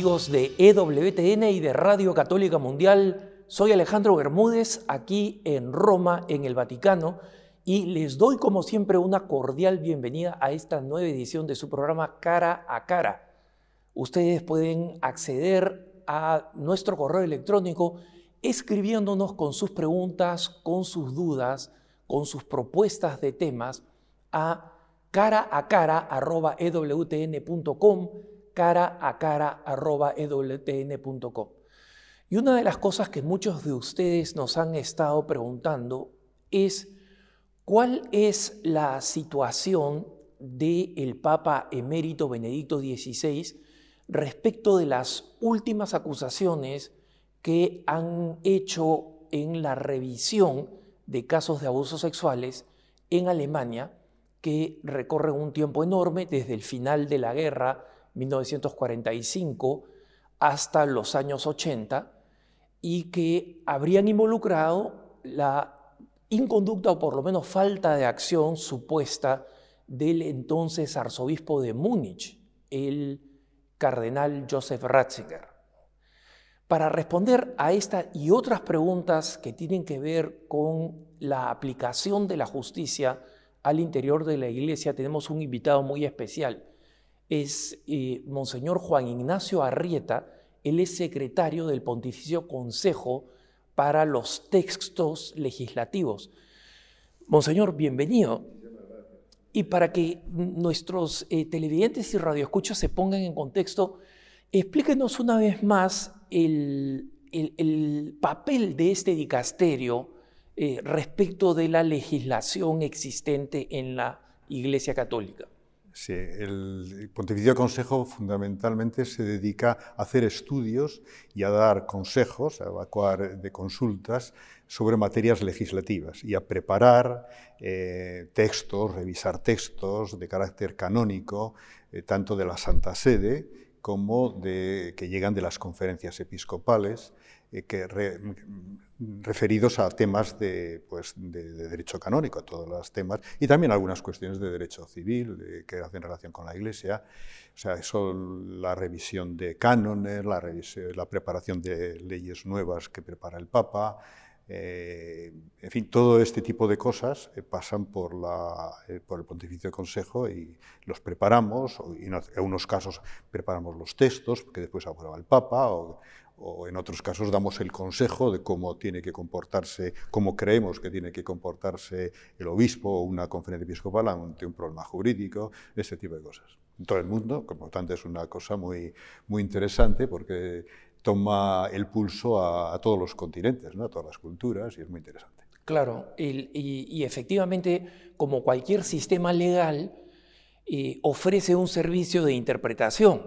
Amigos de EWTN y de Radio Católica Mundial, soy Alejandro Bermúdez aquí en Roma, en el Vaticano, y les doy como siempre una cordial bienvenida a esta nueva edición de su programa Cara a Cara. Ustedes pueden acceder a nuestro correo electrónico escribiéndonos con sus preguntas, con sus dudas, con sus propuestas de temas a cara a cara cara a cara Y una de las cosas que muchos de ustedes nos han estado preguntando es cuál es la situación del Papa emérito Benedicto XVI respecto de las últimas acusaciones que han hecho en la revisión de casos de abusos sexuales en Alemania, que recorren un tiempo enorme desde el final de la guerra 1945 hasta los años 80 y que habrían involucrado la inconducta o por lo menos falta de acción supuesta del entonces arzobispo de Múnich, el cardenal Joseph Ratzinger. Para responder a esta y otras preguntas que tienen que ver con la aplicación de la justicia al interior de la iglesia, tenemos un invitado muy especial. Es eh, Monseñor Juan Ignacio Arrieta, él es secretario del Pontificio Consejo para los Textos Legislativos. Monseñor, bienvenido. Y para que nuestros eh, televidentes y radioescuchas se pongan en contexto, explíquenos una vez más el, papel de este dicasterio eh, respecto de la legislación existente en la Iglesia Católica. Sí, el Pontificio Consejo fundamentalmente se dedica a hacer estudios y a dar consejos, a evacuar de consultas sobre materias legislativas y a preparar eh, textos, revisar textos de carácter canónico, eh, tanto de la Santa Sede como de, que llegan de las conferencias episcopales, eh, referidos a temas de, pues, de, derecho canónico, a todos los temas, y también algunas cuestiones de derecho civil que hacen relación con la Iglesia. O sea, eso, la revisión de cánones, la, la preparación de leyes nuevas que prepara el Papa, eh, en fin, todo este tipo de cosas eh, pasan por, la, por el Pontificio Consejo y los preparamos, y en algunos casos preparamos los textos que después aprueba el Papa, o, o en otros casos damos el consejo de cómo tiene que comportarse, cómo creemos que tiene que comportarse el obispo o una conferencia episcopal ante un problema jurídico, este tipo de cosas. En todo el mundo, por lo tanto, es una cosa muy, muy interesante porque toma el pulso a, todos los continentes, ¿no? a todas las culturas, y es muy interesante. Claro, y efectivamente, como cualquier sistema legal, ofrece un servicio de interpretación.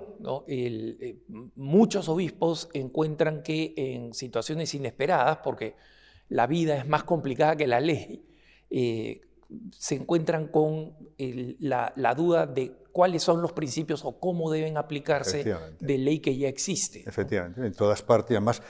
Eh, muchos obispos encuentran que en situaciones inesperadas, porque la vida es más complicada que la ley, eh, se encuentran con la, duda de cuáles son los principios o cómo deben aplicarse de ley que ya existe. Efectivamente, en todas partes. Además,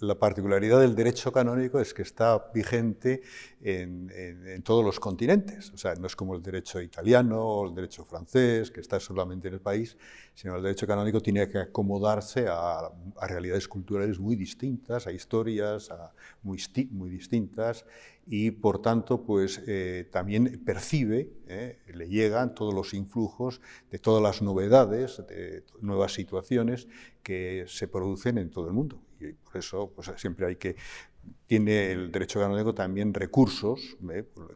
la particularidad del derecho canónico es que está vigente en, todos los continentes. O sea, no es como el derecho italiano o el derecho francés, que está solamente en el país, sino el derecho canónico tiene que acomodarse a, realidades culturales muy distintas, a historias muy, muy distintas y por tanto pues eh, también percibe, eh, le llegan todos los influjos de todas las novedades, de nuevas situaciones que se producen en todo el mundo. Y por eso pues, siempre hay que tiene el derecho canónico también recursos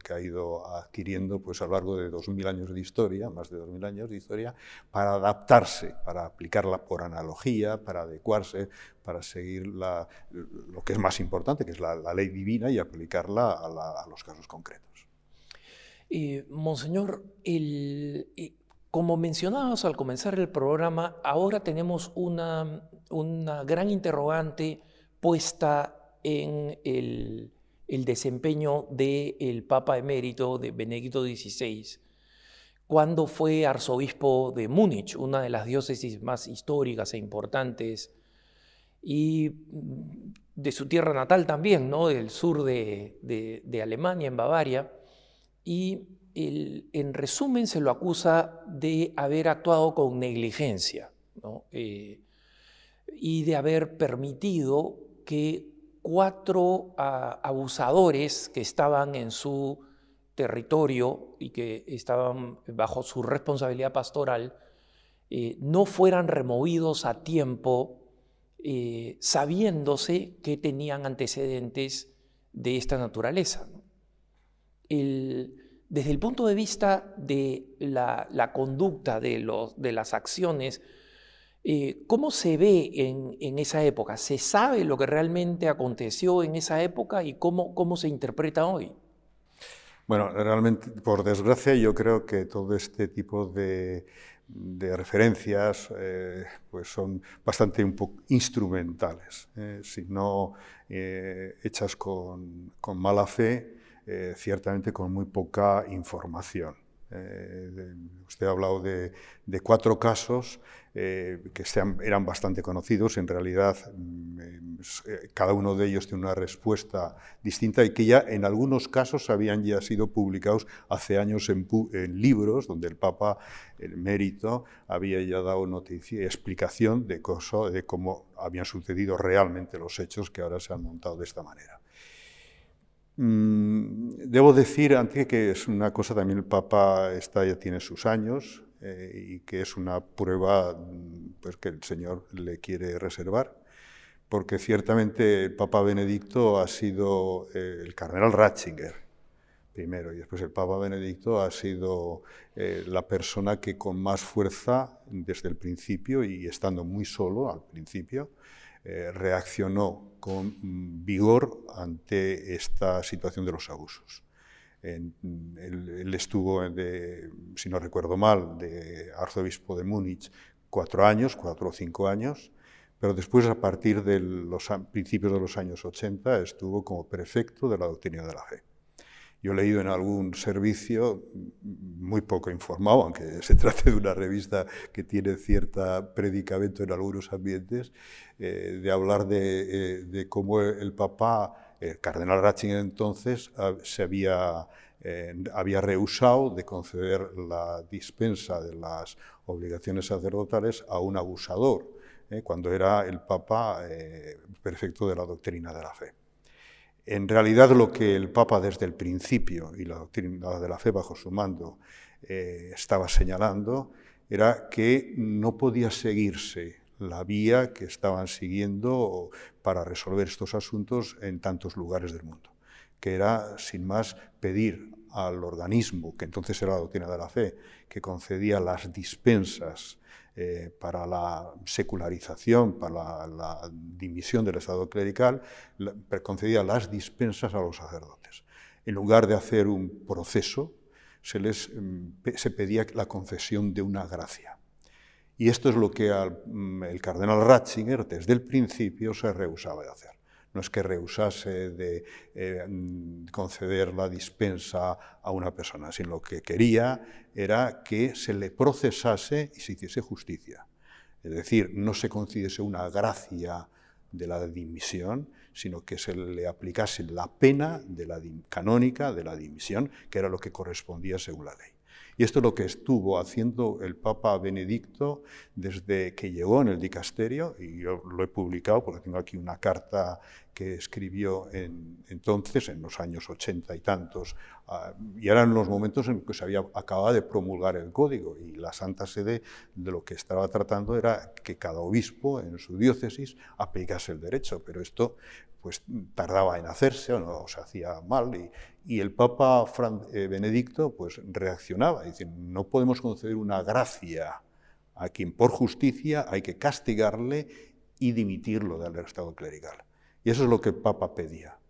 que ha ido adquiriendo pues, a lo largo de 2.000 años de historia, más de 2.000 años de historia, para adaptarse, para aplicarla por analogía, para adecuarse, para seguir la, lo que es más importante, que es la, ley divina, y aplicarla a, los casos concretos. Eh, monseñor, el, como mencionabas al comenzar el programa, ahora tenemos una, una gran interrogante puesta en el, desempeño del Papa emérito de Benedicto XVI, cuando fue arzobispo de Múnich, una de las diócesis más históricas e importantes, y de su tierra natal también, ¿no? del sur de, Alemania, en Bavaria, y en resumen se lo acusa de haber actuado con negligencia. ¿no? Eh, y de haber permitido que cuatro ah, abusadores que estaban en su territorio y que estaban bajo su responsabilidad pastoral eh, no fueran removidos a tiempo eh, sabiéndose que tenían antecedentes de esta naturaleza. desde el punto de vista de la, conducta de, los, de, las acciones, eh, ¿cómo se ve en, esa época? ¿Se sabe lo que realmente aconteció en esa época y cómo, cómo se interpreta hoy? Bueno, realmente, por desgracia, yo creo que todo este tipo de, referencias eh, pues son bastante un poco instrumentales, eh, si no eh, hechas con, con, mala fe, ciertamente con muy poca información. Usted ha hablado de, cuatro casos eh, que eran bastante conocidos, en realidad mm, eh, cada uno de ellos tiene una respuesta distinta y que ya en algunos casos habían ya sido publicados hace años en, libros donde el Papa, el mérito, había ya dado noticia, explicación de, de cómo habían sucedido realmente los hechos que ahora se han montado de esta manera. Mm, debo decir antes que es una cosa también el Papa está, ya tiene sus años, eh, y que es una prueba pues, que el Señor le quiere reservar, porque ciertamente el Papa Benedicto ha sido eh, el cardenal Ratzinger primero y después el Papa Benedicto ha sido eh, la persona que con más fuerza desde el principio y estando muy solo al principio reaccionó con vigor ante esta situación de los abusos él, estuvo, si no recuerdo mal, de arzobispo de Múnich cuatro años, cuatro o cinco años, pero después, a partir de los principios de los años 80, estuvo como prefecto de la doctrina de la fe. Yo he leído en algún servicio, muy poco informado, aunque se trate de una revista que tiene cierta predicamento en algunos ambientes, eh, de hablar de, eh, de, cómo el Papa el cardenal Ratzinger entonces se había, eh, había rehusado de conceder la dispensa de las obligaciones sacerdotales a un abusador, cuando era el Papa perfecto de la doctrina de la fe. En realidad lo que el Papa desde el principio y la doctrina de la fe bajo su mando estaba señalando era que no podía seguirse la vía que estaban siguiendo para resolver estos asuntos en tantos lugares del mundo, que era, sin más, pedir al organismo, que entonces era la doctrina de la fe, que concedía las dispensas eh, para la secularización, para la, dimisión del Estado clerical, concedía las dispensas a los sacerdotes. En lugar de hacer un proceso, se les mm, se pedía la concesión de una gracia. Y esto es lo que mm, el cardenal Ratzinger desde el principio se rehusaba de hacer. No es que rehusase de eh, conceder la dispensa a una persona, sino lo que quería era que se le procesase y se hiciese justicia. Es decir, no se concediese una gracia de la dimisión, sino que se le aplicase la pena de la canónica de la dimisión, que era lo que correspondía según la ley. Y esto es lo que estuvo haciendo el Papa Benedicto desde que llegó en el dicasterio, y yo lo he publicado porque tengo aquí una carta que escribió entonces, en los años ochenta y tantos, y eran los momentos en que se había acabado de promulgar el código, y la Santa Sede de lo que estaba tratando era que cada obispo en su diócesis aplicase el derecho, pero esto pues tardaba en hacerse o no se hacía mal y, el Papa eh, Benedicto pues reaccionaba, diciendo, no podemos conceder una gracia a quien por justicia hay que castigarle y dimitirlo del estado clerical. Y eso es lo que el Papa pedía.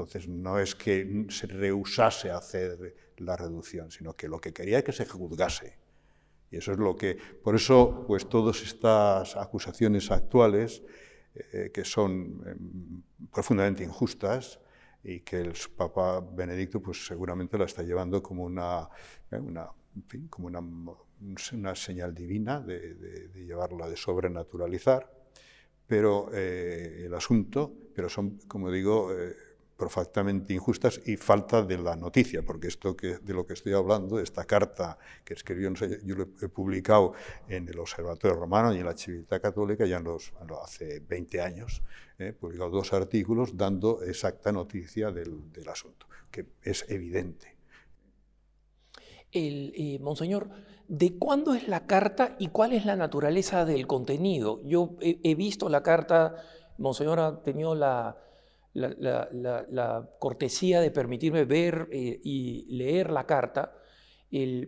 Entonces no es que se rehusase a hacer la reducción, sino que lo que quería es que se juzgase. Y eso es lo que, por eso, pues todas estas acusaciones actuales, eh, que son em, profundamente injustas, y que el Papa Benedicto pues seguramente la está llevando como una, eh, una como una, una, señal divina de, llevarla, de sobrenaturalizar, pero eh, el asunto, pero son, como digo, perfectamente injustas y falta de la noticia, porque esto que, de lo que estoy hablando, esta carta que escribió, yo lo he publicado en el Observatorio Romano y en la Civiltà Católica ya los, hace 20 años, he publicado dos artículos dando exacta noticia del, del asunto, que es evidente. El, eh, monseñor, ¿de cuándo es la carta y cuál es la naturaleza del contenido? Yo he, visto la carta, Monseñor ha tenido la, la, cortesía de permitirme ver eh, y leer la carta,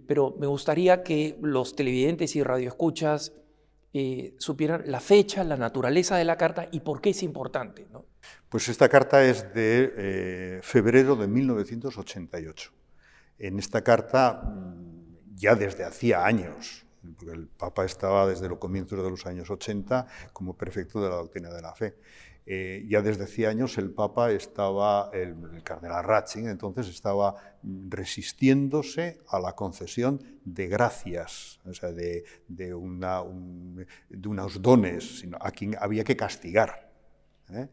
pero me gustaría que los televidentes y radioescuchas eh, supieran la fecha, la naturaleza de la carta y por qué es importante. Pues esta carta es de eh, febrero de 1988. En esta carta, mm, ya desde hacía años, porque el Papa estaba desde los comienzos de los años 80 como prefecto de la doctrina de la fe. Eh, ya desde hacía años el Papa estaba, el, cardenal Ratzinger, entonces estaba resistiéndose a la concesión de gracias, o sea, de unos dones, sino a quien había que castigar. ¿eh?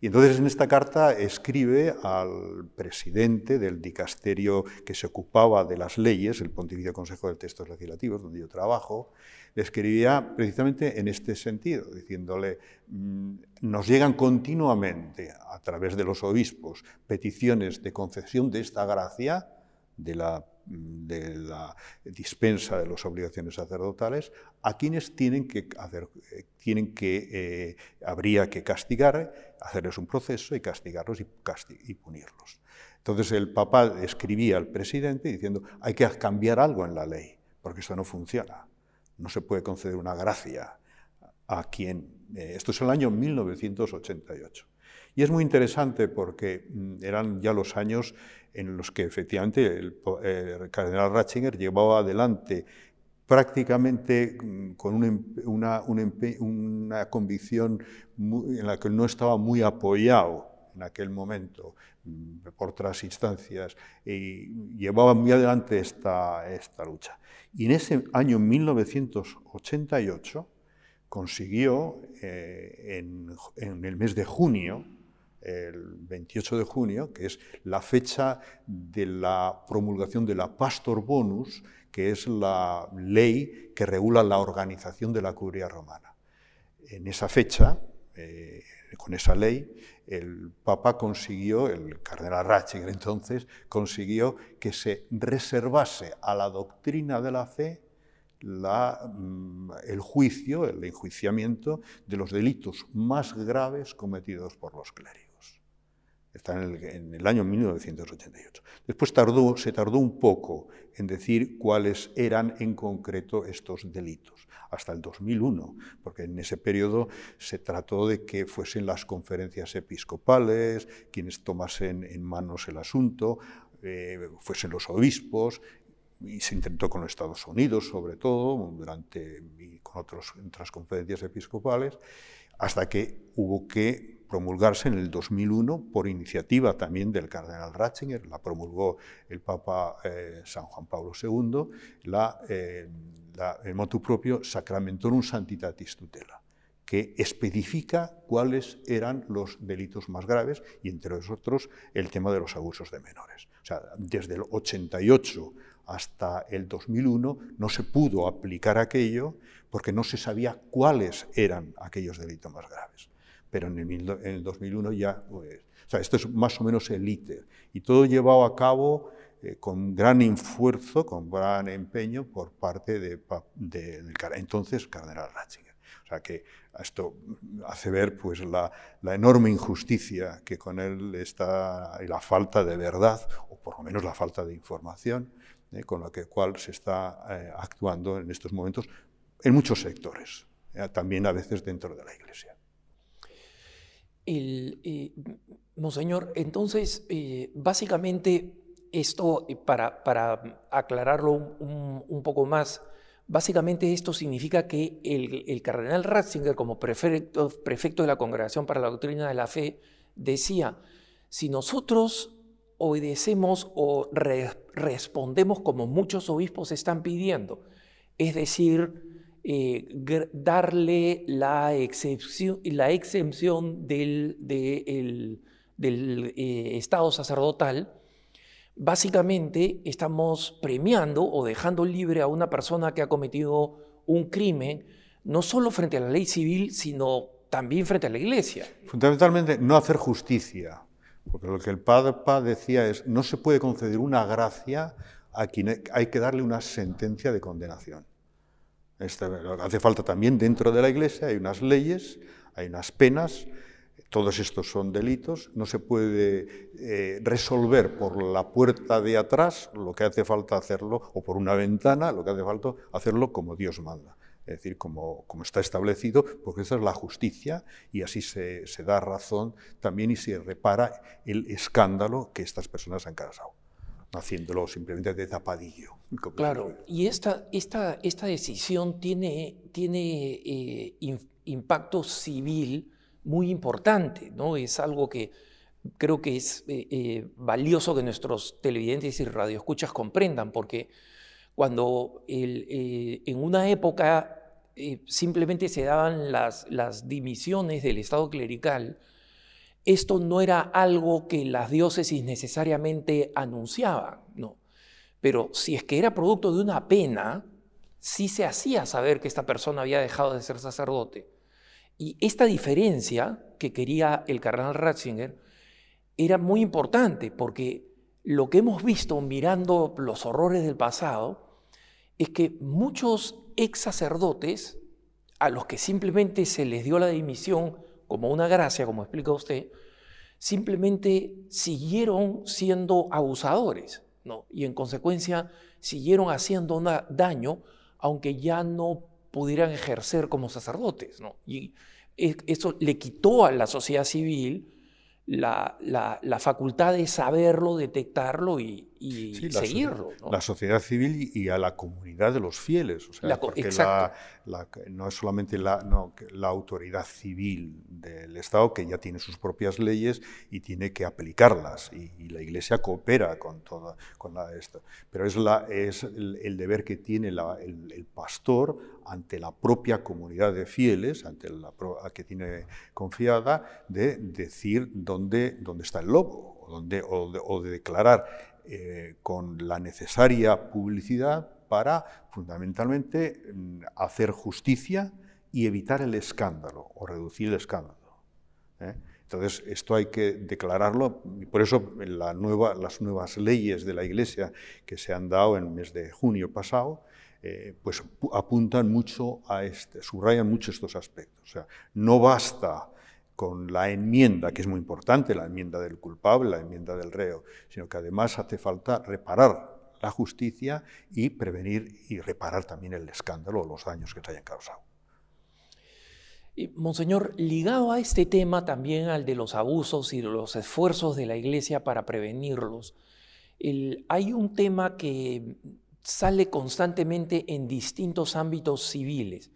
Y entonces en esta carta escribe al presidente del dicasterio que se ocupaba de las leyes, el Pontificio Consejo de Textos Legislativos, donde yo trabajo, le escribía precisamente en este sentido, diciéndole, mm, nos llegan continuamente a través de los obispos peticiones de concesión de esta gracia, de la la dispensa de las obligaciones sacerdotales a quienes tienen que hacer, eh, tienen que, eh, habría que castigar, hacerles un proceso y castigarlos y, y punirlos. Entonces el Papa escribía al presidente diciendo hay que cambiar algo en la ley, porque esto no funciona. No se puede conceder una gracia a quien... Eh, esto es el año 1988. Y es muy interesante porque mm, eran ya los años en los que efectivamente el, cardenal Ratzinger llevaba adelante prácticamente mm, con una, una, convicción en la que no estaba muy apoyado en aquel momento mm, por otras instancias y llevaba muy adelante esta, esta lucha. Y en ese año 1988 consiguió, eh, en, en el mes de junio, el 28 de junio, que es la fecha de la promulgación de la Pastor Bonus, que es la ley que regula la organización de la curia romana. En esa fecha, eh, con esa ley, el Papa consiguió, el cardenal Ratzinger entonces, consiguió que se reservase a la doctrina de la fe mm, el juicio, el enjuiciamiento de los delitos más graves cometidos por los clérigos. Está en el, año 1988. Después se tardó un poco en decir cuáles eran en concreto estos delitos, hasta el 2001, porque en ese periodo se trató de que fuesen las conferencias episcopales quienes tomasen en manos el asunto, eh, fuesen los obispos, y se intentó con los Estados Unidos, sobre todo, durante, y con otros, otras conferencias episcopales, hasta que hubo que promulgarse en el 2001 por iniciativa también del cardenal Ratzinger, la promulgó el Papa eh, San Juan Pablo II, la, eh, el motu propio Sacramentorum Santitatis Tutela, que especifica cuáles eran los delitos más graves y entre otros el tema de los abusos de menores. O sea, desde el 88 hasta el 2001 no se pudo aplicar aquello porque no se sabía cuáles eran aquellos delitos más graves pero en el, 2001 ya, pues, o sea, esto es más o menos el ITER. Y todo llevado a cabo eh, con gran esfuerzo, con gran empeño por parte de, del entonces cardenal Ratzinger. O sea que esto hace ver pues, la, enorme injusticia que con él está y la falta de verdad, o por lo menos la falta de información, eh, con la que, cual se está eh, actuando en estos momentos en muchos sectores, también a veces dentro de la Iglesia. El, eh, monseñor, entonces, eh, básicamente, esto, para, para aclararlo un, poco más, básicamente esto significa que el, cardenal Ratzinger, como prefecto, prefecto, de la Congregación para la Doctrina de la Fe, decía, si nosotros obedecemos o respondemos como muchos obispos están pidiendo, es decir, eh, darle la excepción, la exención del, eh, Estado sacerdotal, básicamente estamos premiando o dejando libre a una persona que ha cometido un crimen, no solo frente a la ley civil, sino también frente a la iglesia. Fundamentalmente, no hacer justicia, porque lo que el Papa decía es, no se puede conceder una gracia a quien hay que darle una sentencia de condenación. Este, hace falta también dentro de la iglesia, hay unas leyes, hay unas penas, todos estos son delitos, no se puede eh, resolver por la puerta de atrás lo que hace falta hacerlo, o por una ventana, lo que hace falta hacerlo como Dios manda. Es decir, como, como, está establecido, porque esa es la justicia y así se, se, da razón también y se repara el escándalo que estas personas han causado, haciéndolo simplemente de tapadillo. Claro, y esta, esta, esta decisión tiene, tiene eh, impacto civil muy importante, ¿no? Es algo que creo que es eh, eh, valioso que nuestros televidentes y radioescuchas comprendan, porque cuando el, en una época simplemente se daban las, las dimisiones del Estado clerical, esto no era algo que las diócesis necesariamente anunciaban, no. Pero si es que era producto de una pena, sí se hacía saber que esta persona había dejado de ser sacerdote. Y esta diferencia que quería el cardenal Ratzinger era muy importante porque lo que hemos visto mirando los horrores del pasado es que muchos ex sacerdotes, a los que simplemente se les dio la dimisión como una gracia, como explica usted, simplemente siguieron siendo abusadores, ¿no? Y en consecuencia siguieron haciendo daño, aunque ya no pudieran ejercer como sacerdotes, ¿no? Y eso le quitó a la sociedad civil la, la, facultad de saberlo, detectarlo y, seguirlo. La sociedad civil y a la comunidad de los fieles. O sea, porque no es solamente la, la, autoridad civil del Estado, que ya tiene sus propias leyes y tiene que aplicarlas, y, la Iglesia coopera con toda con esto. Pero es, la, es el, deber que tiene el, el, pastor ante la propia comunidad de fieles, ante la que tiene confiada, de decir dónde, dónde está el lobo, o, de, declarar eh, con la necesaria publicidad para fundamentalmente mm, hacer justicia y evitar el escándalo o reducir el escándalo. ¿eh? Entonces, esto hay que declararlo, y por eso las nuevas leyes de la Iglesia que se han dado en el mes de junio pasado, eh, pues apuntan mucho a este, subrayan mucho estos aspectos. O sea, no basta con la enmienda, que es muy importante, la enmienda del culpable, la enmienda del reo, sino que además hace falta reparar la justicia y prevenir y reparar también el escándalo o los daños que se hayan causado. Monseñor, ligado a este tema también al de los abusos y los esfuerzos de la Iglesia para prevenirlos, hay un tema que sale constantemente en distintos ámbitos civiles.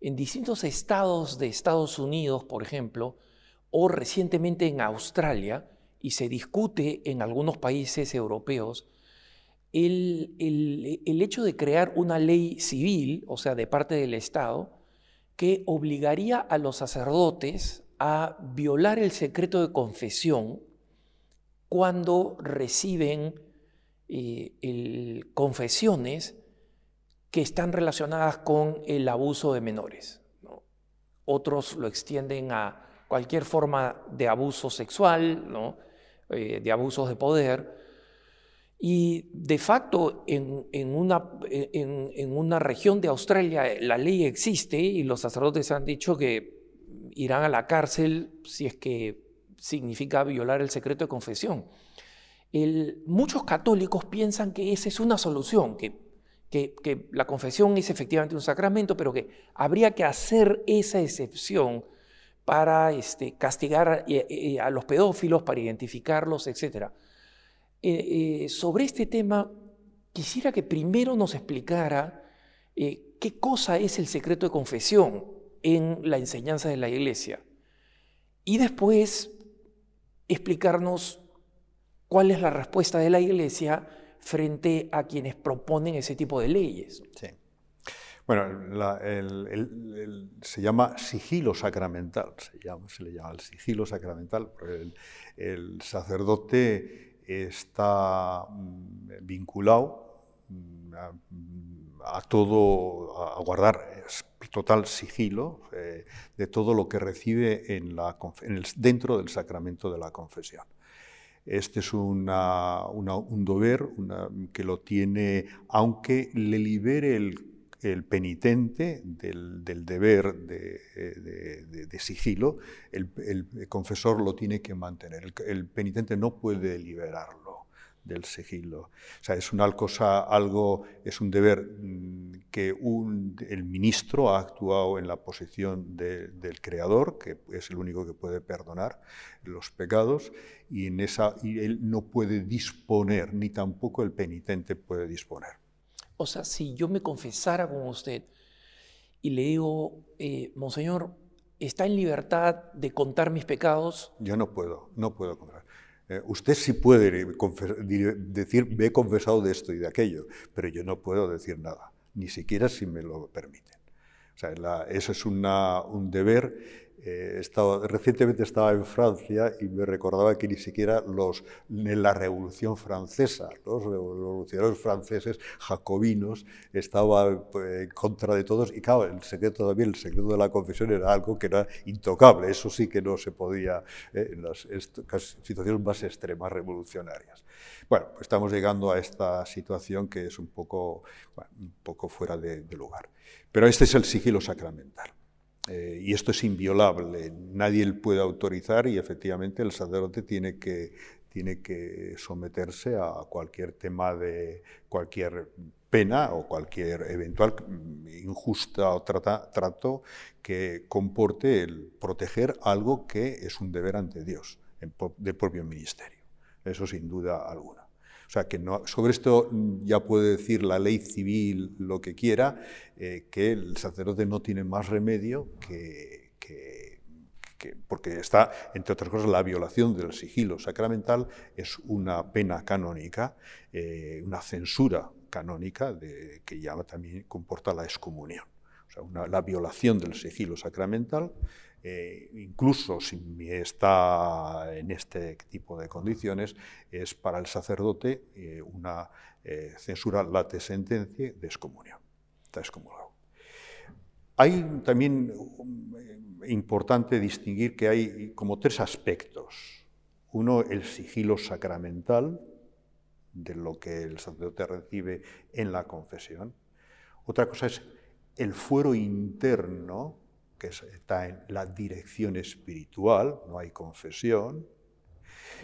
En distintos estados de Estados Unidos, por ejemplo, o recientemente en Australia, y se discute en algunos países europeos, el, el, hecho de crear una ley civil, o sea, de parte del Estado, que obligaría a los sacerdotes a violar el secreto de confesión cuando reciben eh, confesiones que están relacionadas con el abuso de menores. Otros lo extienden a cualquier forma de abuso sexual, ¿no? Eh, de abusos de poder. Y de facto, en, una, en, una, región de Australia la ley existe y los sacerdotes han dicho que irán a la cárcel si es que significa violar el secreto de confesión. muchos católicos piensan que esa es una solución, que, que, la confesión es efectivamente un sacramento, pero que habría que hacer esa excepción para este, castigar eh, eh, a los pedófilos, para identificarlos, etc. Eh, sobre este tema, quisiera que primero nos explicara qué cosa es el secreto de confesión en la enseñanza de la Iglesia y después explicarnos cuál es la respuesta de la Iglesia frente a quienes proponen ese tipo de leyes. Sí. Bueno, se llama sigilo sacramental, se, le llama el sigilo sacramental, el, sacerdote está mm, vinculado mm, a, todo, a guardar total sigilo eh, de todo lo que recibe en la, dentro del sacramento de la confesión. Este es un deber que lo tiene, aunque le libere el el penitente del, deber de, sigilo, el, confesor lo tiene que mantener. El, penitente no puede liberarlo del sigilo. O sea, es una cosa, algo, es un deber mm, que el ministro ha actuado en la posición del creador, que es el único que puede perdonar los pecados, y, en esa, y él no puede disponer, ni tampoco el penitente puede disponer. O sea, si yo me confesara con usted y le digo, eh, Monseñor, ¿está en libertad de contar mis pecados? Yo no puedo, no puedo contar. Eh, usted sí puede decir, me he confesado de esto y de aquello, pero yo no puedo decir nada, ni siquiera si me lo permiten. O sea, eso es un deber eh, recientemente estaba en Francia y me recordaba que ni siquiera los, en la Revolución Francesa, los revolucionarios franceses jacobinos estaban eh, en contra de todos y claro, el secreto también, el secreto de la confesión era algo que era intocable, eso sí que no se podía eh, en las situaciones más extremas revolucionarias. Bueno, pues estamos llegando a esta situación que es un poco, un poco fuera de lugar. Pero este es el sigilo sacramental. Eh, y esto es inviolable, nadie le puede autorizar y efectivamente el sacerdote tiene que, tiene que someterse a cualquier tema de cualquier pena o cualquier eventual injusto trato que comporte el proteger algo que es un deber ante Dios, del propio ministerio. Eso sin duda alguna. O sea, que sobre esto ya puede decir la ley civil lo que quiera, eh, que el sacerdote no tiene más remedio que, porque está, entre otras cosas, la violación del sigilo sacramental es una pena canónica, eh, una censura canónica que ya también comporta la excomunión. O sea, la violación del sigilo sacramental eh, incluso si está en este tipo de condiciones, es para el sacerdote eh, una eh, censura late sentencia de excomunión. Está excomulgado. Hay también importante distinguir que hay como tres aspectos. Uno, el sigilo sacramental, de lo que el sacerdote recibe en la confesión. Otra cosa es el fuero interno, que está en la dirección espiritual, no hay confesión.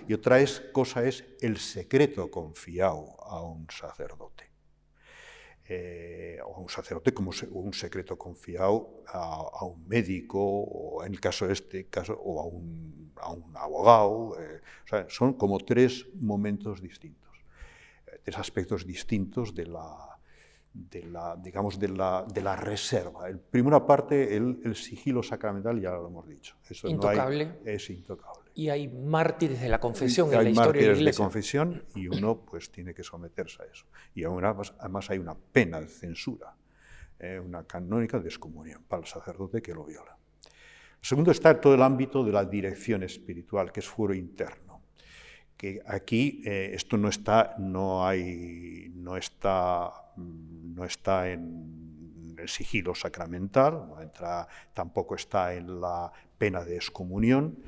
Y otra es, cosa es el secreto confiado a un sacerdote. Eh, o a un sacerdote como un secreto confiado a, un médico, o en el caso este caso, o a un, abogado. Eh, son como tres momentos distintos, eh, tres aspectos distintos de la, de la, digamos, de la, de la reserva. En primera parte, el, sigilo sacramental, ya lo hemos dicho. Eso intocable. es intocable. Y hay mártires de la confesión en la historia de la Iglesia. de confesión y uno pues tiene que someterse a eso. Y además, además hay una pena de censura, eh, una canónica de excomunión para el sacerdote que lo viola. segundo está todo el ámbito de la dirección espiritual, que es fuero interno que aquí eh, esto no está, no hay, no está, no está en el sigilo sacramental, tampoco está en la pena de excomunión,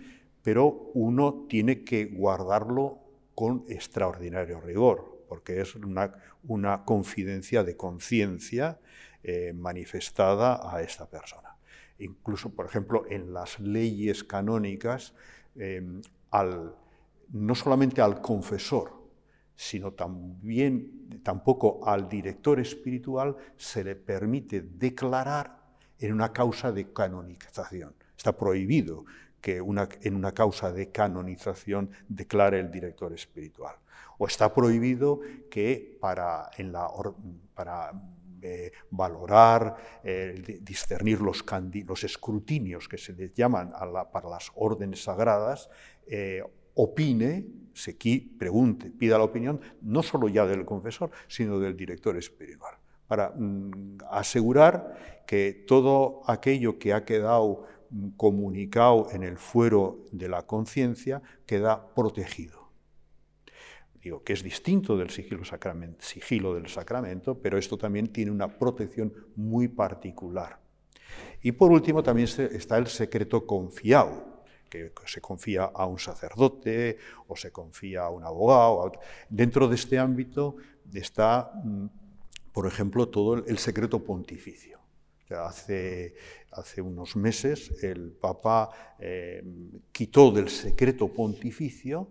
pero uno tiene que guardarlo con extraordinario rigor, porque es una, confidencia de conciencia eh, manifestada a esta persona. Incluso, por ejemplo, en las leyes canónicas, eh, no solamente al confesor, sino también tampoco al director espiritual se le permite declarar en una causa de canonización. Está prohibido que en una causa de canonización declare el director espiritual. O está prohibido que para, eh, valorar, eh, discernir los, escrutinios que se les llaman para las órdenes sagradas, eh, opine, se pregunte, pida la opinión, no solo ya del confesor, sino del director espiritual. para mm, asegurar que todo aquello que ha quedado mm, comunicado en el fuero de la conciencia queda protegido. Digo que es distinto del sigilo, sigilo del sacramento, pero esto también tiene una protección muy particular. Y por último también está el secreto confiado, que se confía a un sacerdote o se confía a un abogado. Dentro de este ámbito está, mm, por ejemplo, todo el secreto pontificio. hace, hace unos meses el Papa eh, quitó del secreto pontificio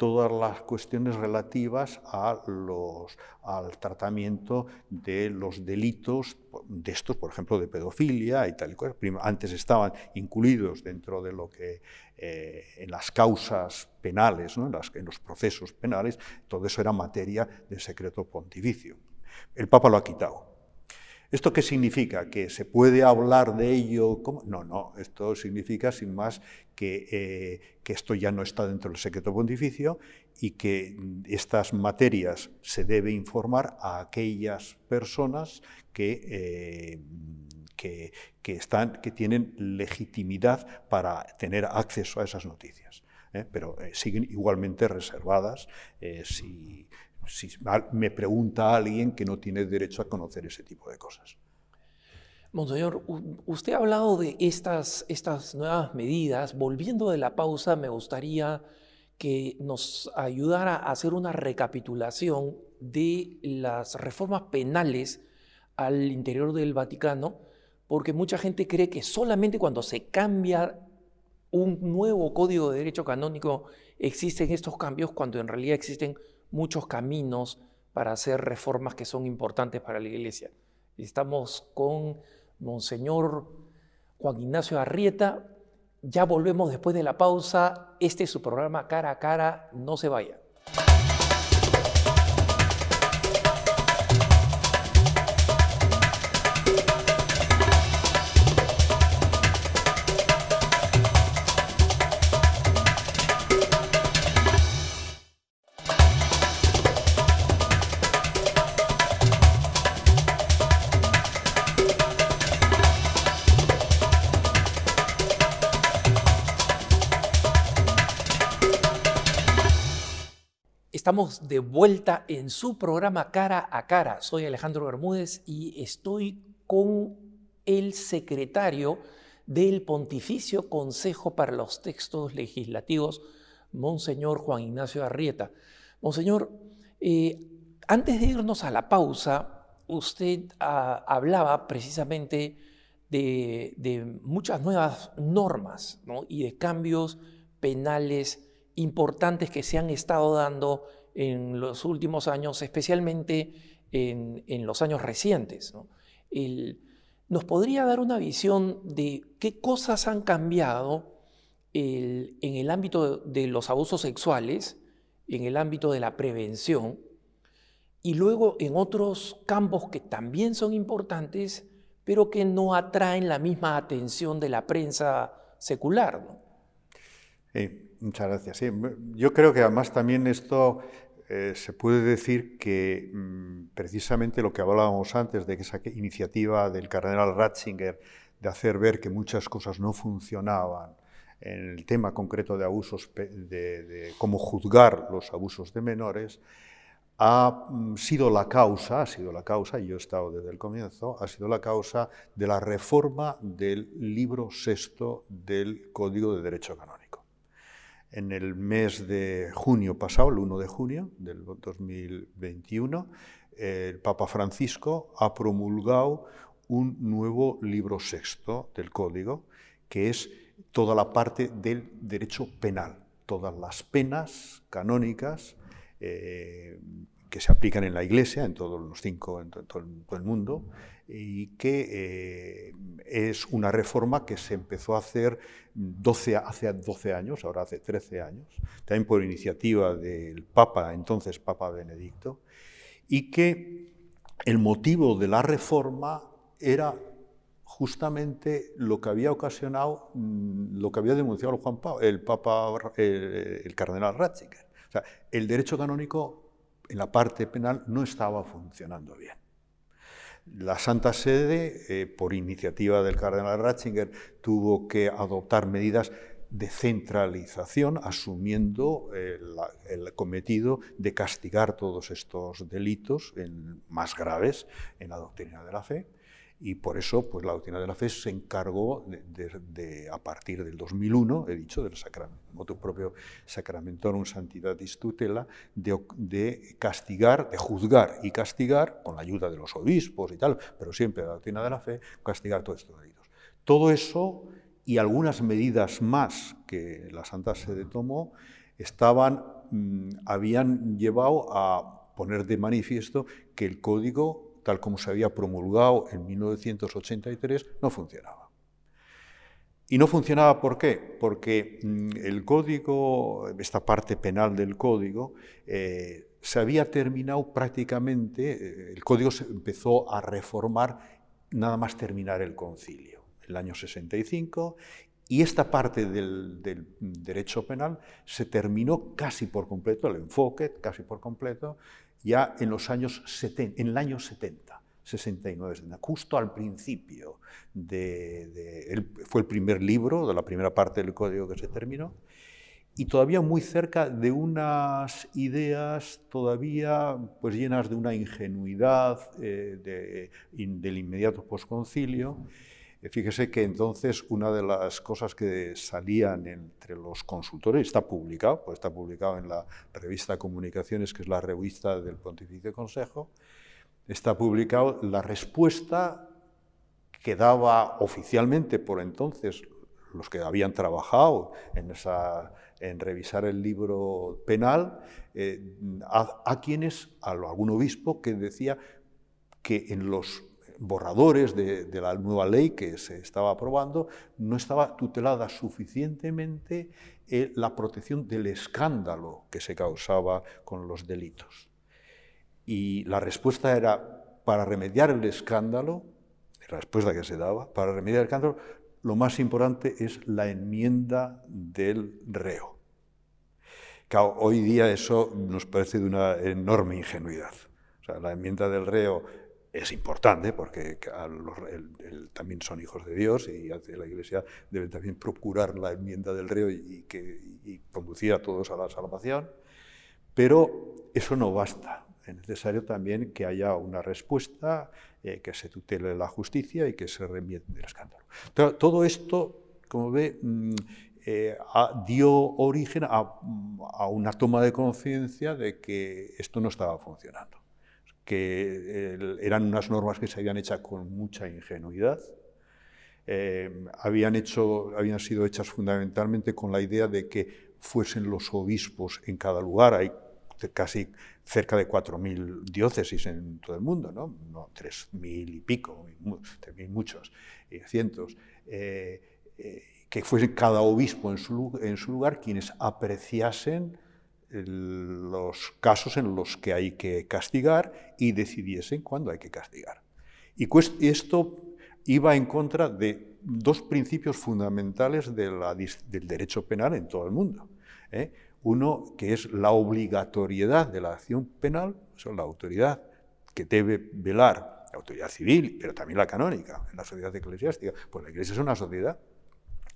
todas las cuestiones relativas a los, al tratamiento de los delitos de estos, por ejemplo, de pedofilia y tal y cual. Antes estaban incluidos dentro de lo que eh, en las causas penales, en los procesos penales, todo eso era materia de secreto pontificio. El Papa lo ha quitado. ¿Esto qué significa? ¿Que se puede hablar de ello? No, no, esto significa sin más que, eh, que, esto ya no está dentro del secreto pontificio y que estas materias se debe informar a aquellas personas que, eh, que, están, que tienen legitimidad para tener acceso a esas noticias. ¿eh? Pero siguen igualmente reservadas si si me pregunta alguien que no tiene derecho a conocer ese tipo de cosas. Monseñor, usted ha hablado de estas, estas nuevas medidas. Volviendo de la pausa, me gustaría que nos ayudara a hacer una recapitulación de las reformas penales al interior del Vaticano, porque mucha gente cree que solamente cuando se cambia un nuevo código de derecho canónico existen estos cambios, cuando en realidad existen muchos caminos para hacer reformas que son importantes para la Iglesia. Estamos con Monseñor Juan Ignacio Arrieta. Ya volvemos después de la pausa. Este es su programa Cara a Cara. No se vaya. Estamos de vuelta en su programa Cara a Cara. Soy Alejandro Bermúdez y estoy con el secretario del Pontificio Consejo para los Textos Legislativos, Monseñor Juan Ignacio Arrieta. Monseñor, eh, antes de irnos a la pausa, usted ah, hablaba precisamente de, muchas nuevas normas y de cambios penales importantes que se han estado dando en los últimos años, especialmente en, los años recientes. ¿Nos podría dar una visión de qué cosas han cambiado en el ámbito de los abusos sexuales, en el ámbito de la prevención, y luego en otros campos que también son importantes, pero que no atraen la misma atención de la prensa secular? Muchas gracias. yo creo que además también esto eh, se puede decir que mm, precisamente lo que hablábamos antes de esa iniciativa del cardenal Ratzinger de hacer ver que muchas cosas no funcionaban en el tema concreto de abusos, de, cómo juzgar los abusos de menores, ha mm, sido la causa, ha sido la causa, y yo he estado desde el comienzo, ha sido la causa de la reforma del libro sexto del Código de Derecho Canónico en el mes de junio pasado, el 1 de junio del 2021, el Papa Francisco ha promulgado un nuevo libro sexto del Código, que es toda la parte del derecho penal, todas las penas canónicas eh, que se aplican en la Iglesia, en todos los cinco, en todo el mundo, y que eh, es una reforma que se empezó a hacer 12, hace 12 años, ahora hace 13 años, también por iniciativa del Papa, entonces Papa Benedicto, y que el motivo de la reforma era justamente lo que había ocasionado, mm, lo que había denunciado Juan el Papa, el, cardenal Ratzinger. O sea, el derecho canónico en la parte penal no estaba funcionando bien. La Santa Sede, eh, por iniciativa del cardenal Ratzinger, tuvo que adoptar medidas de centralización, asumiendo el cometido de castigar todos estos delitos más graves en la doctrina de la fe y por eso pues, la doctrina de la fe se encargó de, a partir del 2001, he dicho, del motu propio Sacramentorum Santitatis Tutela, de, de, castigar, de juzgar y castigar, con la ayuda de los obispos y tal, pero siempre la doctrina de la fe, castigar todos estos delitos. Todo eso y algunas medidas más que la Santa Sede tomó estaban, mm, habían llevado a poner de manifiesto que el código tal como se había promulgado en 1983, no funcionaba. ¿Y no funcionaba por qué? Porque mm, el código, esta parte penal del código, eh, se había terminado prácticamente, eh, el código se empezó a reformar nada más terminar el concilio, el año 65, y esta parte del, del, derecho penal se terminó casi por completo, el enfoque casi por completo, ya en los años 70, en el año 70, 69, 70, justo al principio de, fue el primer libro, de la primera parte del código que se terminó, y todavía muy cerca de unas ideas todavía pues llenas de una ingenuidad eh, del inmediato posconcilio, Fíjese que entonces una de las cosas que salían entre los consultores, está publicado, pues está publicado en la revista Comunicaciones, que es la revista del Pontificio Consejo, está publicado la respuesta que daba oficialmente por entonces los que habían trabajado en, esa, en revisar el libro penal, eh, a, quienes, a algún obispo que decía que en los borradores de, la nueva ley que se estaba aprobando, no estaba tutelada suficientemente eh, la protección del escándalo que se causaba con los delitos. Y la respuesta era, para remediar el escándalo, la respuesta que se daba, para remediar el escándalo, lo más importante es la enmienda del reo. hoy día eso nos parece de una enorme ingenuidad. O sea, la enmienda del reo es importante porque también son hijos de Dios y la Iglesia debe también procurar la enmienda del reo y, conducir a todos a la salvación, pero eso no basta. Es necesario también que haya una respuesta, eh, que se tutele la justicia y que se remite el escándalo. todo esto, como ve, mm, eh, dio origen a una toma de conciencia de que esto no estaba funcionando que eran unas normas que se habían hecho con mucha ingenuidad, eh, habían, hecho, habían sido hechas fundamentalmente con la idea de que fuesen los obispos en cada lugar. Hay casi cerca de 4.000 diócesis en todo el mundo, ¿no? no 3.000 y pico, 3.000 muchos, cientos. Eh, eh, que fuesen cada obispo en su, en su lugar quienes apreciasen los casos en los que hay que castigar y decidiesen cuándo hay que castigar. Y esto iba en contra de dos principios fundamentales del derecho penal en todo el mundo. ¿eh? Uno, que es la obligatoriedad de la acción penal, son la autoridad que debe velar, la autoridad civil, pero también la canónica, en la sociedad eclesiástica. Pues la Iglesia es una sociedad.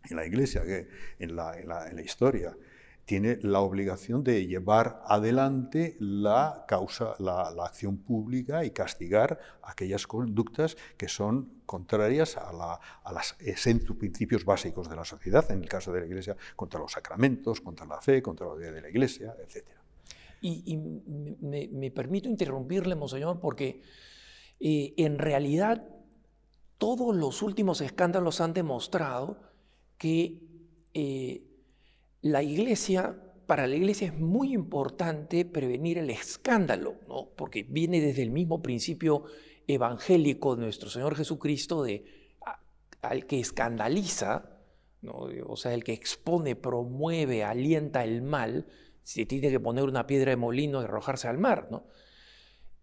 En la Iglesia, que en la, en la historia, tiene la obligación de llevar adelante la causa, la, acción pública y castigar aquellas conductas que son contrarias a, la, a los principios básicos de la sociedad, en el caso de la Iglesia, contra los sacramentos, contra la fe, contra la vida de la Iglesia, etc. Y, me, permito interrumpirle, Monseñor, porque eh, en realidad todos los últimos escándalos han demostrado que eh, la iglesia, para la iglesia es muy importante prevenir el escándalo, ¿no? porque viene desde el mismo principio evangélico de nuestro Señor Jesucristo de al que escandaliza, ¿no? o sea, el que expone, promueve, alienta el mal, se tiene que poner una piedra de molino y arrojarse al mar. ¿no?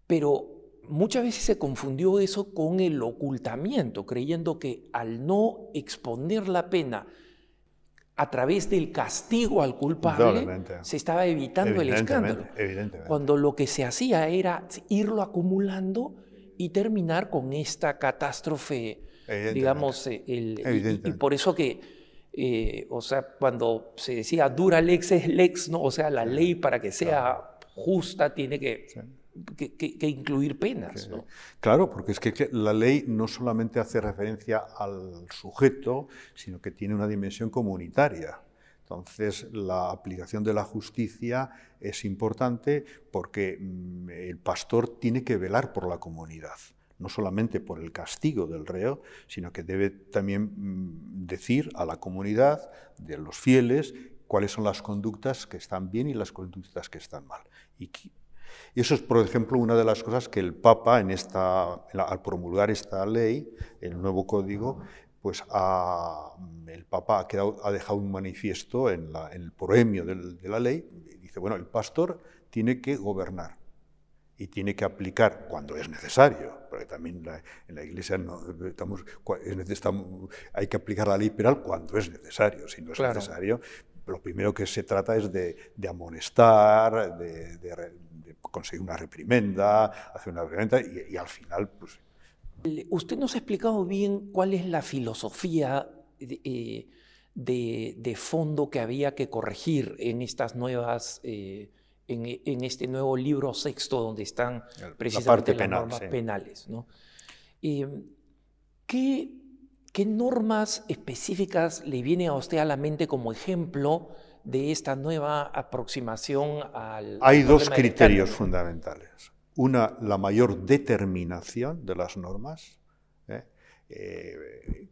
Pero muchas veces se confundió eso con el ocultamiento, creyendo que al no exponer la pena, a través del castigo al culpable se estaba evitando el escándalo. Cuando lo que se hacía era irlo acumulando y terminar con esta catástrofe, digamos, el, y, por eso que, eh, o sea, cuando se decía dura lex es lex, ¿no? O sea, la ley para que sea justa tiene que... Que, incluir penas. ¿no? Claro, porque es que la ley no solamente hace referencia al sujeto, sino que tiene una dimensión comunitaria. Entonces, la aplicación de la justicia es importante porque mm, el pastor tiene que velar por la comunidad, no solamente por el castigo del reo, sino que debe también mm, decir a la comunidad de los fieles cuáles son las conductas que están bien y las conductas que están mal. Y eso es, por ejemplo, una de las cosas que el Papa, en esta, al promulgar esta ley, el nuevo código, pues el Papa ha, quedado, ha, dejado un manifiesto en, el proemio de la ley, y dice, bueno, el pastor tiene que gobernar y tiene que aplicar cuando es necesario, porque también en la Iglesia no, estamos, hay que aplicar la ley penal cuando es necesario, si no es necesario, lo primero que se trata es de, amonestar, de, conseguir una reprimenda, hacer una reprimenda y, y al final pues, Usted nos ha explicado bien cuál es la filosofía eh, de, fondo que había que corregir en estas nuevas, eh, en, este nuevo libro sexto donde están precisamente las normas penales. Eh, ¿qué, ¿Qué normas específicas le viene a usted a la mente como ejemplo de esta nueva aproximación al... Hay dos criterios fundamentales. Una, la mayor determinación de las normas. ¿eh? Eh,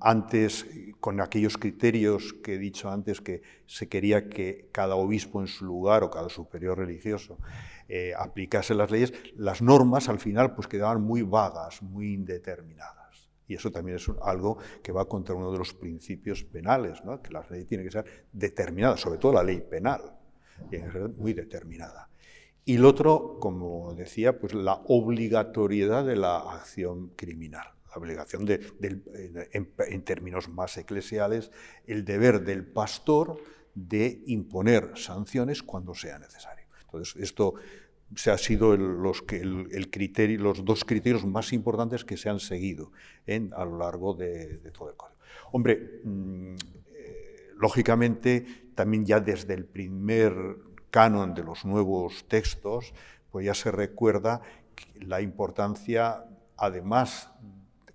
antes, con aquellos criterios que he dicho antes, que se quería que cada obispo en su lugar o cada superior religioso eh, aplicase las leyes, las normas al final pues quedaban muy vagas, muy indeterminadas. Y eso también es algo que va contra uno de los principios penales, que la ley tiene que ser determinada, sobre todo la ley penal, tiene que ser muy determinada. Y el otro, como decía, pues la obligatoriedad de la acción criminal. La obligación de, en, términos más eclesiales, el deber del pastor de imponer sanciones cuando sea necesario. Entonces, esto se ha sido los, el, criterio, los dos criterios más importantes que se han seguido en, a lo largo de, todo el código. Hombre, mm, eh, lógicamente, también ya desde el primer canon de los nuevos textos, pues ya se recuerda la importancia, además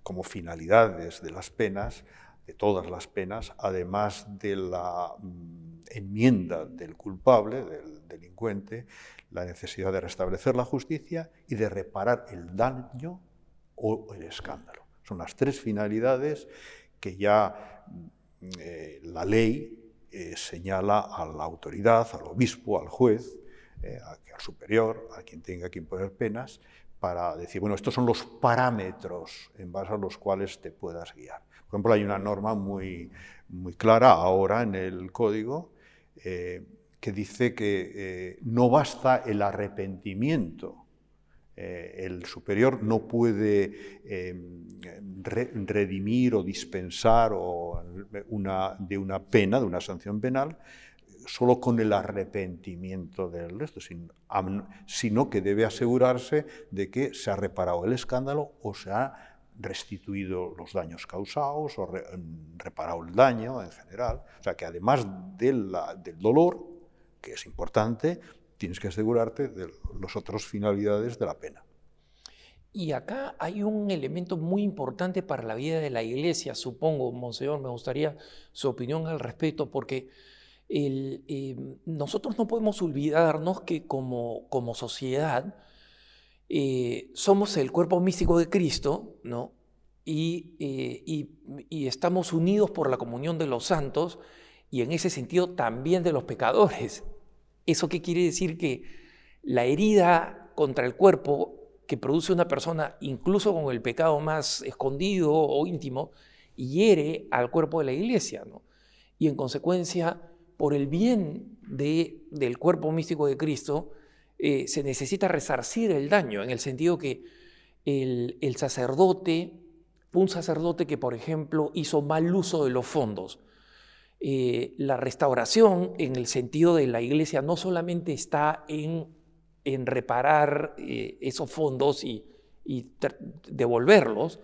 como finalidades de las penas, de todas las penas, además de la mm, enmienda del culpable, del delincuente, la necesidad de restablecer la justicia y de reparar el daño o el escándalo. Son las tres finalidades que ya mm, eh, la ley eh, señala a la autoridad, al obispo, al juez, eh, al superior, a quien tenga que imponer penas, para decir, bueno, estos son los parámetros en base a los cuales te puedas guiar. Por ejemplo, hay una norma muy, muy clara ahora en el código que dice que no basta el arrepentimiento eh, el superior no puede em, redimir o dispensar de una pena, de una sanción penal, solo con el arrepentimiento del resto, sino que debe asegurarse de que se ha reparado el escándalo o se ha restituido los daños causados o reparado el daño en general. O sea que además del dolor, que es importante, tienes que asegurarte de las otras finalidades de la pena. Y acá hay un elemento muy importante para la vida de la iglesia, supongo, Monseñor, me gustaría su opinión al respecto, porque eh, nosotros no podemos olvidarnos que como, como sociedad eh, somos el cuerpo místico de Cristo, ¿no? Y, eh, y, estamos unidos por la comunión de los santos y en ese sentido también de los pecadores. ¿Eso qué quiere decir? Que la herida contra el cuerpo que produce una persona, incluso con el pecado más escondido o íntimo, hiere al cuerpo de la iglesia. ¿no? Y en consecuencia, por el bien de, del cuerpo místico de Cristo, eh, se necesita resarcir el daño, en el sentido que el, el sacerdote, un sacerdote que, por ejemplo, hizo mal uso de los fondos, eh, la restauración en el sentido de la iglesia no solamente está en, reparar eh, esos fondos y, y devolverlos,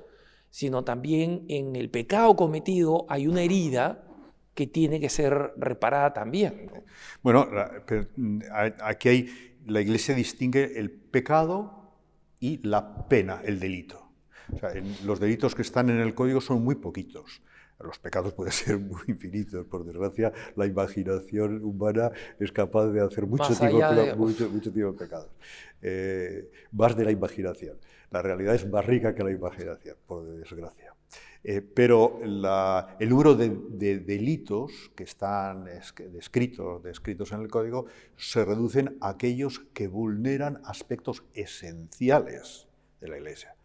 sino también en el pecado cometido hay una herida que tiene que ser reparada también. Bueno, mm, aquí hay, la Iglesia distingue el pecado y la pena, el delito. Los delitos que están en el código son muy poquitos. Los pecados pueden ser muy infinitos, por desgracia, la imaginación humana es capaz de hacer mucho, tipo, de... mucho, de pecados. Eh, más de la imaginación. La realidad es más rica que la imaginación, por desgracia. Eh, pero el número de, delitos que están descritos, descritos en el código se reducen a aquellos que vulneran aspectos esenciales de la Iglesia.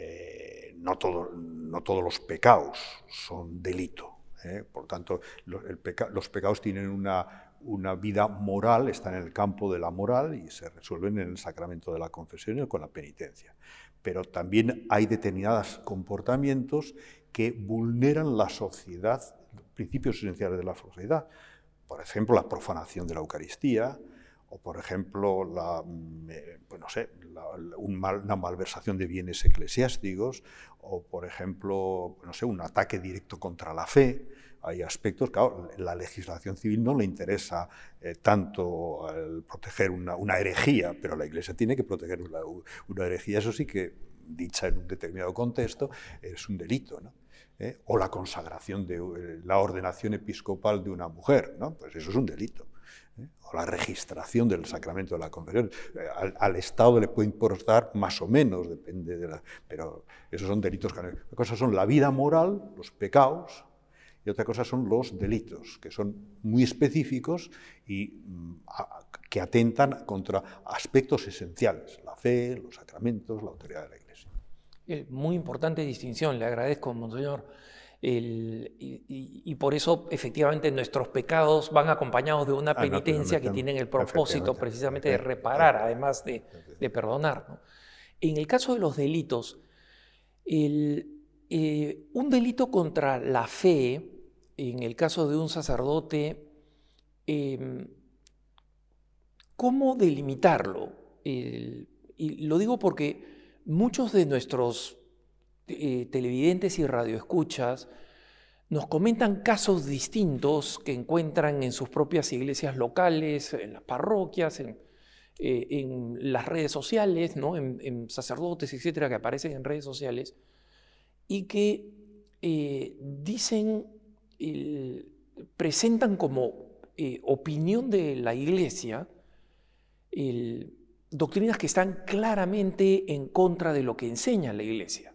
Eh, no, no, todos los pecados son delito. ¿eh? Por tanto, los pecados tienen una, una, vida moral, están en el campo de la moral y se resuelven en el sacramento de la confesión y con la penitencia. Pero también hay determinados comportamientos que vulneran la sociedad, principios esenciales de la sociedad. Por ejemplo, la profanación de la Eucaristía, o por ejemplo la, mm, eh, pues no sé, una malversación de bienes eclesiásticos, o por ejemplo, no sé, un ataque directo contra la fe. Hay aspectos, claro, la legislación civil no le interesa eh, tanto proteger una, herejía, pero la Iglesia tiene que proteger una, una, herejía, eso sí que, dicha en un determinado contexto, es un delito. ¿no? ¿Eh? O la consagración de la ordenación episcopal de una mujer, ¿no? pues eso es un delito. ¿Eh? o la registración del sacramento de la confesión. Eh, al, Estado le puede importar más o menos, depende de la... Pero esos son delitos. Una cosa son la vida moral, los pecados, y otra cosa son los delitos, que son muy específicos y mm, que atentan contra aspectos esenciales, la fe, los sacramentos, la autoridad de la Iglesia. Muy importante distinción, le agradezco, Monseñor y, por eso efectivamente nuestros pecados van acompañados de una ah, penitencia que tienen el propósito precisamente de reparar, además de, perdonar. En el caso de los delitos, eh, un delito contra la fe, en el caso de un sacerdote, em, ¿cómo delimitarlo? y lo digo porque muchos de nuestros eh, televidentes y radioescuchas nos comentan casos distintos que encuentran en sus propias iglesias locales, en las parroquias, en, eh, las redes sociales, ¿no? en, sacerdotes, etcétera, que aparecen en redes sociales, y que eh, dicen, presentan como opinión de la iglesia doctrinas que están claramente en contra de lo que enseña la iglesia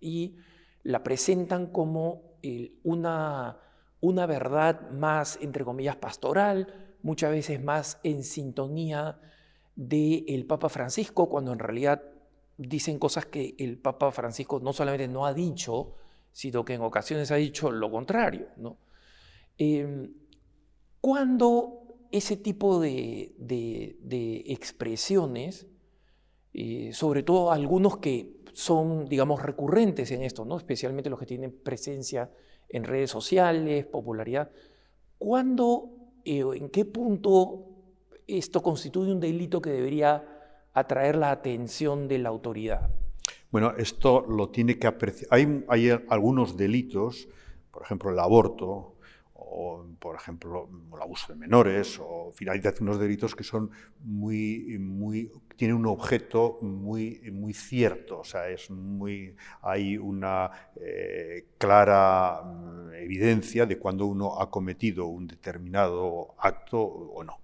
y la presentan como una, una verdad más, entre comillas, pastoral, muchas veces más en sintonía del Papa Francisco, cuando en realidad dicen cosas que el Papa Francisco no solamente no ha dicho, sino que en ocasiones ha dicho lo contrario. ¿no? Em, cuando ese tipo de, expresiones, eh, sobre todo algunos que son, digamos, recurrentes en esto, ¿no? especialmente los que tienen presencia en redes sociales, popularidad. ¿Cuándo, eh, en qué punto esto constituye un delito que debería atraer la atención de la autoridad? Bueno, esto lo tiene que apreciar. Hay, hay algunos delitos, por ejemplo, el aborto, o, por ejemplo, el abuso de menores, o finalidad unos delitos que son muy, muy, tienen un objeto muy, muy cierto, o sea, es muy, hay una eh, clara mm, evidencia de cuando uno ha cometido un determinado acto o no.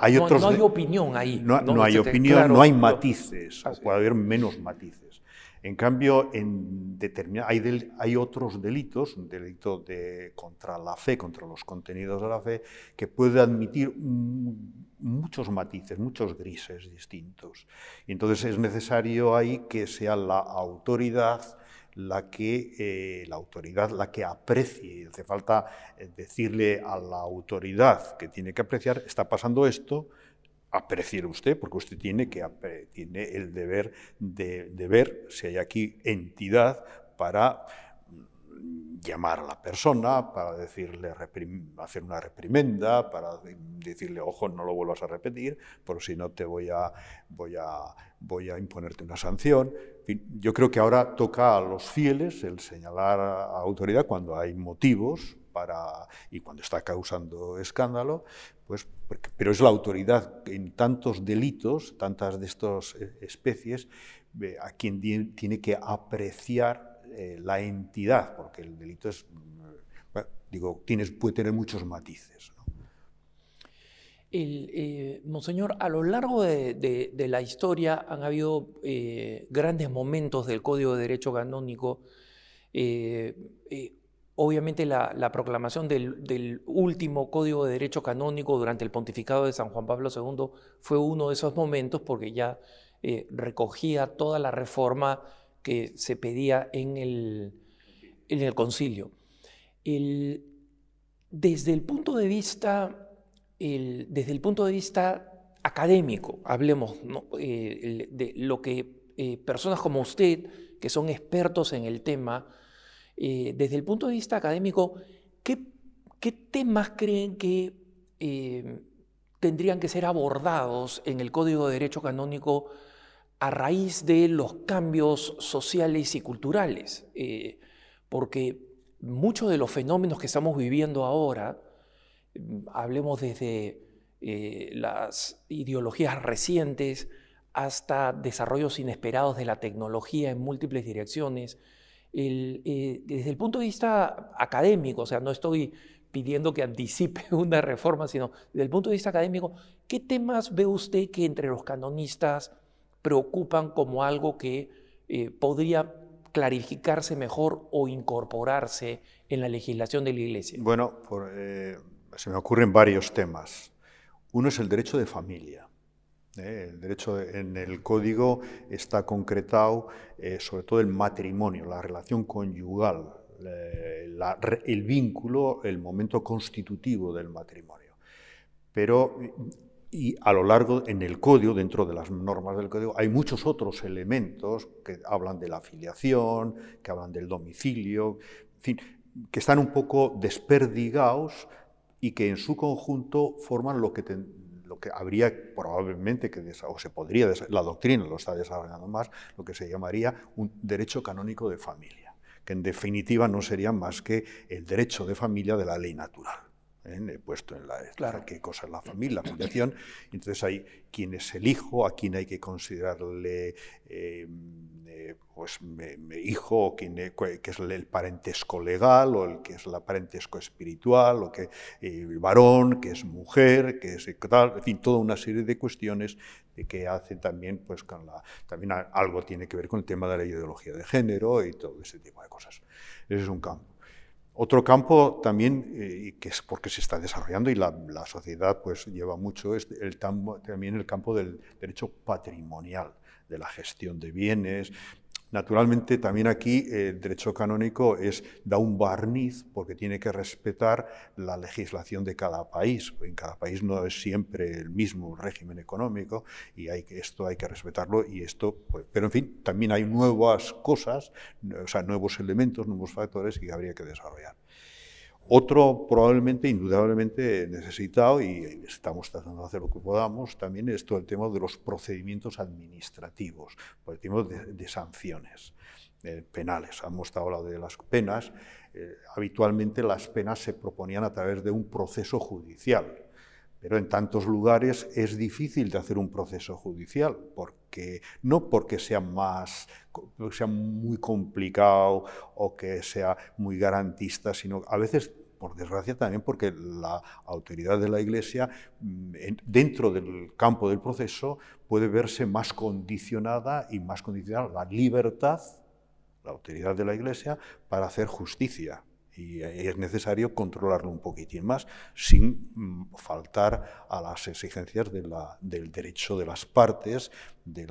hay no, otros no, hay opinión ahí. No, hay opinión, no hay matices, o puede haber menos matices. En cambio, en hay, hay, otros delitos, un delito de, contra la fe, contra los contenidos de la fe, que puede admitir muchos matices, muchos grises distintos. Y entonces es necesario ahí que sea la autoridad la que, eh, la autoridad la que aprecie. Hace falta eh, decirle a la autoridad que tiene que apreciar, está pasando esto, apreciar usted, porque usted tiene, que, tiene el deber de, ver si hay aquí entidad para llamar a la persona para decirle, hacer una reprimenda, para decirle, ojo, no lo vuelvas a repetir, por si no te voy a, voy a, voy a imponerte una sanción. yo creo que ahora toca a los fieles el señalar a autoridad cuando hay motivos para, y cuando está causando escándalo, pues, pero es la autoridad en tantos delitos, tantas de estas eh, especies, a quien tiene que apreciar eh, la entidad, porque el delito es, mm, digo, tienes, puede tener muchos matices. Eh, monseñor, a lo largo de, la historia han habido grandes momentos del Código de Derecho Canónico Obviamente la, proclamación del, último Código de Derecho Canónico durante el pontificado de San Juan Pablo II fue uno de esos momentos porque ya eh, recogía toda la reforma que se pedía en el, en el concilio. desde, el punto de vista, desde el punto de vista académico, hablemos eh, de lo que eh, personas como usted, que son expertos en el tema, eh, desde el punto de vista académico, ¿qué, temas creen que eh, tendrían que ser abordados en el Código de Derecho Canónico a raíz de los cambios sociales y culturales? Eh, porque muchos de los fenómenos que estamos viviendo ahora, hablemos desde las ideologías recientes hasta desarrollos inesperados de la tecnología en múltiples direcciones, eh, desde el punto de vista académico, o sea, no estoy pidiendo que anticipe una reforma, sino desde el punto de vista académico, ¿qué temas ve usted que entre los canonistas preocupan como algo que eh, podría clarificarse mejor o incorporarse en la legislación de la Iglesia? Bueno, eh, se me ocurren varios temas. Uno es el derecho de familia. ¿Eh? El derecho en el código está concretado eh, sobre todo el matrimonio, la relación conyugal, el vínculo, el momento constitutivo del matrimonio. Pero y a lo largo en el código, dentro de las normas del código, hay muchos otros elementos que hablan de la afiliación, que hablan del domicilio, en fin, que están un poco desperdigados y que en su conjunto forman lo que que habría probablemente que, o se podría, la doctrina lo está desarrollando más, lo que se llamaría un derecho canónico de familia, que en definitiva no sería más que el derecho de familia de la ley natural. ¿Eh? puesto en la claro. qué cosa es la familia, la fundación. Entonces hay quién es el hijo, a quién hay que considerarle eh, eh, pues, hijo, o quién que es el parentesco legal, o el que es el parentesco espiritual, o que el varón, que es mujer, que es tal, en fin, toda una serie de cuestiones que hacen también, pues con la, también algo tiene que ver con el tema de la ideología de género y todo ese tipo de cosas. Ese es un campo. Otro campo también, eh, que es porque se está desarrollando y la, sociedad pues lleva mucho, es el, también el campo del derecho patrimonial, de la gestión de bienes, Naturalmente, también aquí el derecho canónico es, da un barniz porque tiene que respetar la legislación de cada país. En cada país no es siempre el mismo régimen económico y hay que, esto hay que respetarlo. Y esto, pues, pero en fin, también hay nuevas cosas, o sea, nuevos elementos, nuevos factores que habría que desarrollar. Otro probablemente, indudablemente necesitado, y estamos tratando de hacer lo que podamos, también es todo el tema de los procedimientos administrativos, el tema de, sanciones eh, penales. Hemos hablado de las penas. Eh, habitualmente las penas se proponían a través de un proceso judicial, pero en tantos lugares es difícil de hacer un proceso judicial, porque no porque sea más sea muy complicado o que sea muy garantista, sino a veces por desgracia también porque la autoridad de la Iglesia mm, dentro del campo del proceso puede verse más condicionada y más condicionada la libertad, la autoridad de la Iglesia, para hacer justicia. Y es necesario controlarlo un poquitín más sin mm, faltar a las exigencias del derecho de las partes, del,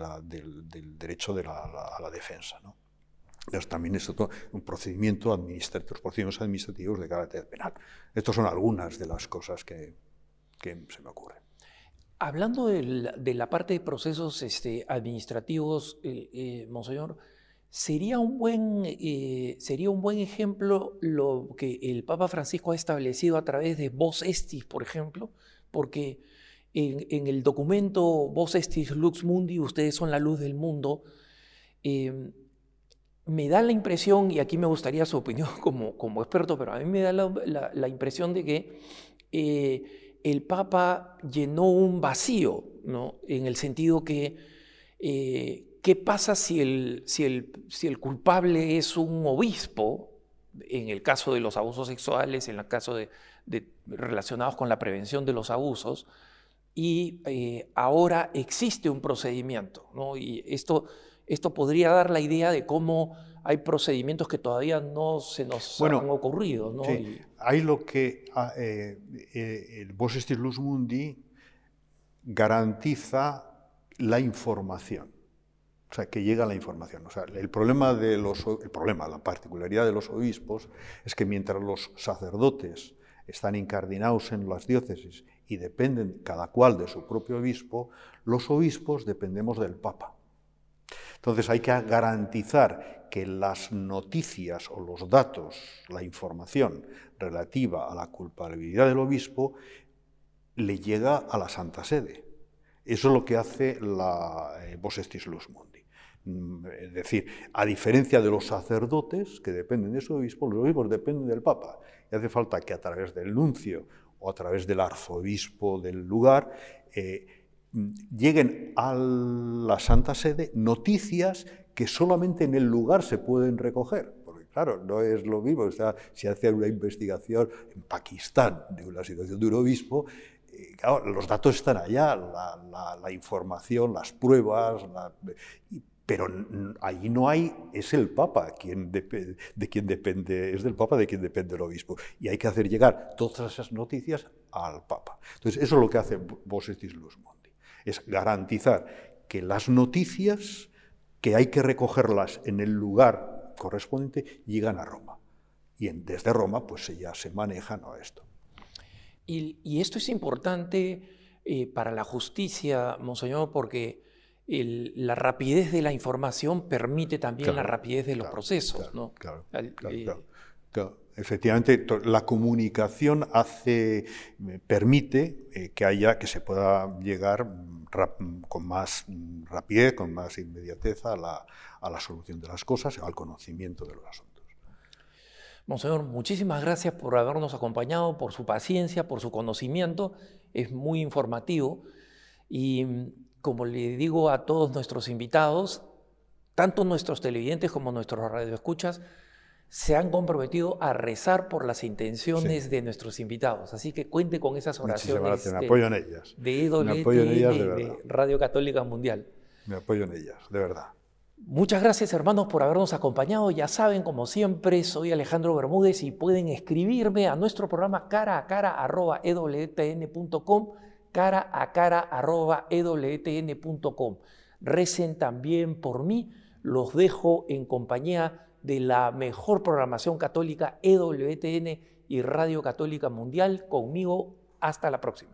derecho de a la defensa. También es otro, un procedimiento administrativo, procedimientos administrativos de carácter penal. Estas son algunas de las cosas que, se me ocurren. Hablando de la, parte de procesos este, administrativos, eh, eh, Monseñor, Sería un, buen, eh, sería un buen ejemplo lo que el Papa Francisco ha establecido a través de Vos Estis, por ejemplo, porque en, el documento Vos Estis Lux Mundi, ustedes son la luz del mundo, eh, me da la impresión, y aquí me gustaría su opinión como, como experto, pero a mí me da la, impresión de que eh, el Papa llenó un vacío, ¿no? en el sentido que, eh, ¿qué pasa si el, si, el, si el culpable es un obispo, en el caso de los abusos sexuales, en el caso de, relacionados con la prevención de los abusos, y eh, ahora existe un procedimiento, ¿no? y esto esto podría dar la idea de cómo hay procedimientos que todavía no se nos han ocurrido. ¿no? Hay lo que ah, eh, eh, el Mundi garantiza la información. O sea, que llega la información. O sea, el problema de los, el problema, la particularidad de los obispos es que mientras los sacerdotes están incardinados en las diócesis y dependen cada cual de su propio obispo, los obispos dependemos del Papa. Entonces hay que garantizar que las noticias o los datos, la información relativa a la culpabilidad del obispo, le llega a la Santa Sede. Eso es lo que hace la eh, Vos Estis Luz Mundi. Mm, es decir, a diferencia de los sacerdotes que dependen de su obispo, los obispos dependen del Papa. Y hace falta que a través del nuncio o a través del arzobispo del lugar eh, lleguen a la Santa Sede noticias que solamente en el lugar se pueden recoger. Porque claro, no es lo mismo, si hace una investigación en Pakistán de una situación de un obispo, eh, los datos están allá, la, información, las pruebas, pero allí no hay, es el Papa quien de quien depende, es del Papa de quien depende el obispo. Y hay que hacer llegar todas esas noticias al Papa. Entonces, eso es lo que hace Vos Estis es garantizar que las noticias que hay que recogerlas en el lugar correspondiente llegan a Roma. Y desde Roma pues ya se manejan a esto. Y, esto es importante eh, para la justicia, Monseñor, porque la rapidez de la información permite también la rapidez de los procesos. ¿no? claro, claro. Efectivamente, la comunicación hace, permite eh, que haya, que se pueda llegar con más rapidez, con más inmediatez a la, a la solución de las cosas, al conocimiento de los asuntos. Monseñor, muchísimas gracias por habernos acompañado, por su paciencia, por su conocimiento. Es muy informativo. Y como le digo a todos nuestros invitados, tanto nuestros televidentes como nuestros radioescuchas, se han comprometido a rezar por las intenciones de nuestros invitados. Así que cuente con esas oraciones. Me apoyo en ellas. De de, Radio Católica Mundial. Me apoyo en ellas, de verdad. Muchas gracias hermanos por habernos acompañado. Ya saben, como siempre, soy Alejandro Bermúdez y pueden escribirme a nuestro programa cara a cara arroba ewtn.com, cara a cara arroba ewtn.com. Recen también por mí. Los dejo en compañía de la mejor programación católica EWTN y Radio Católica Mundial. Conmigo, hasta la próxima.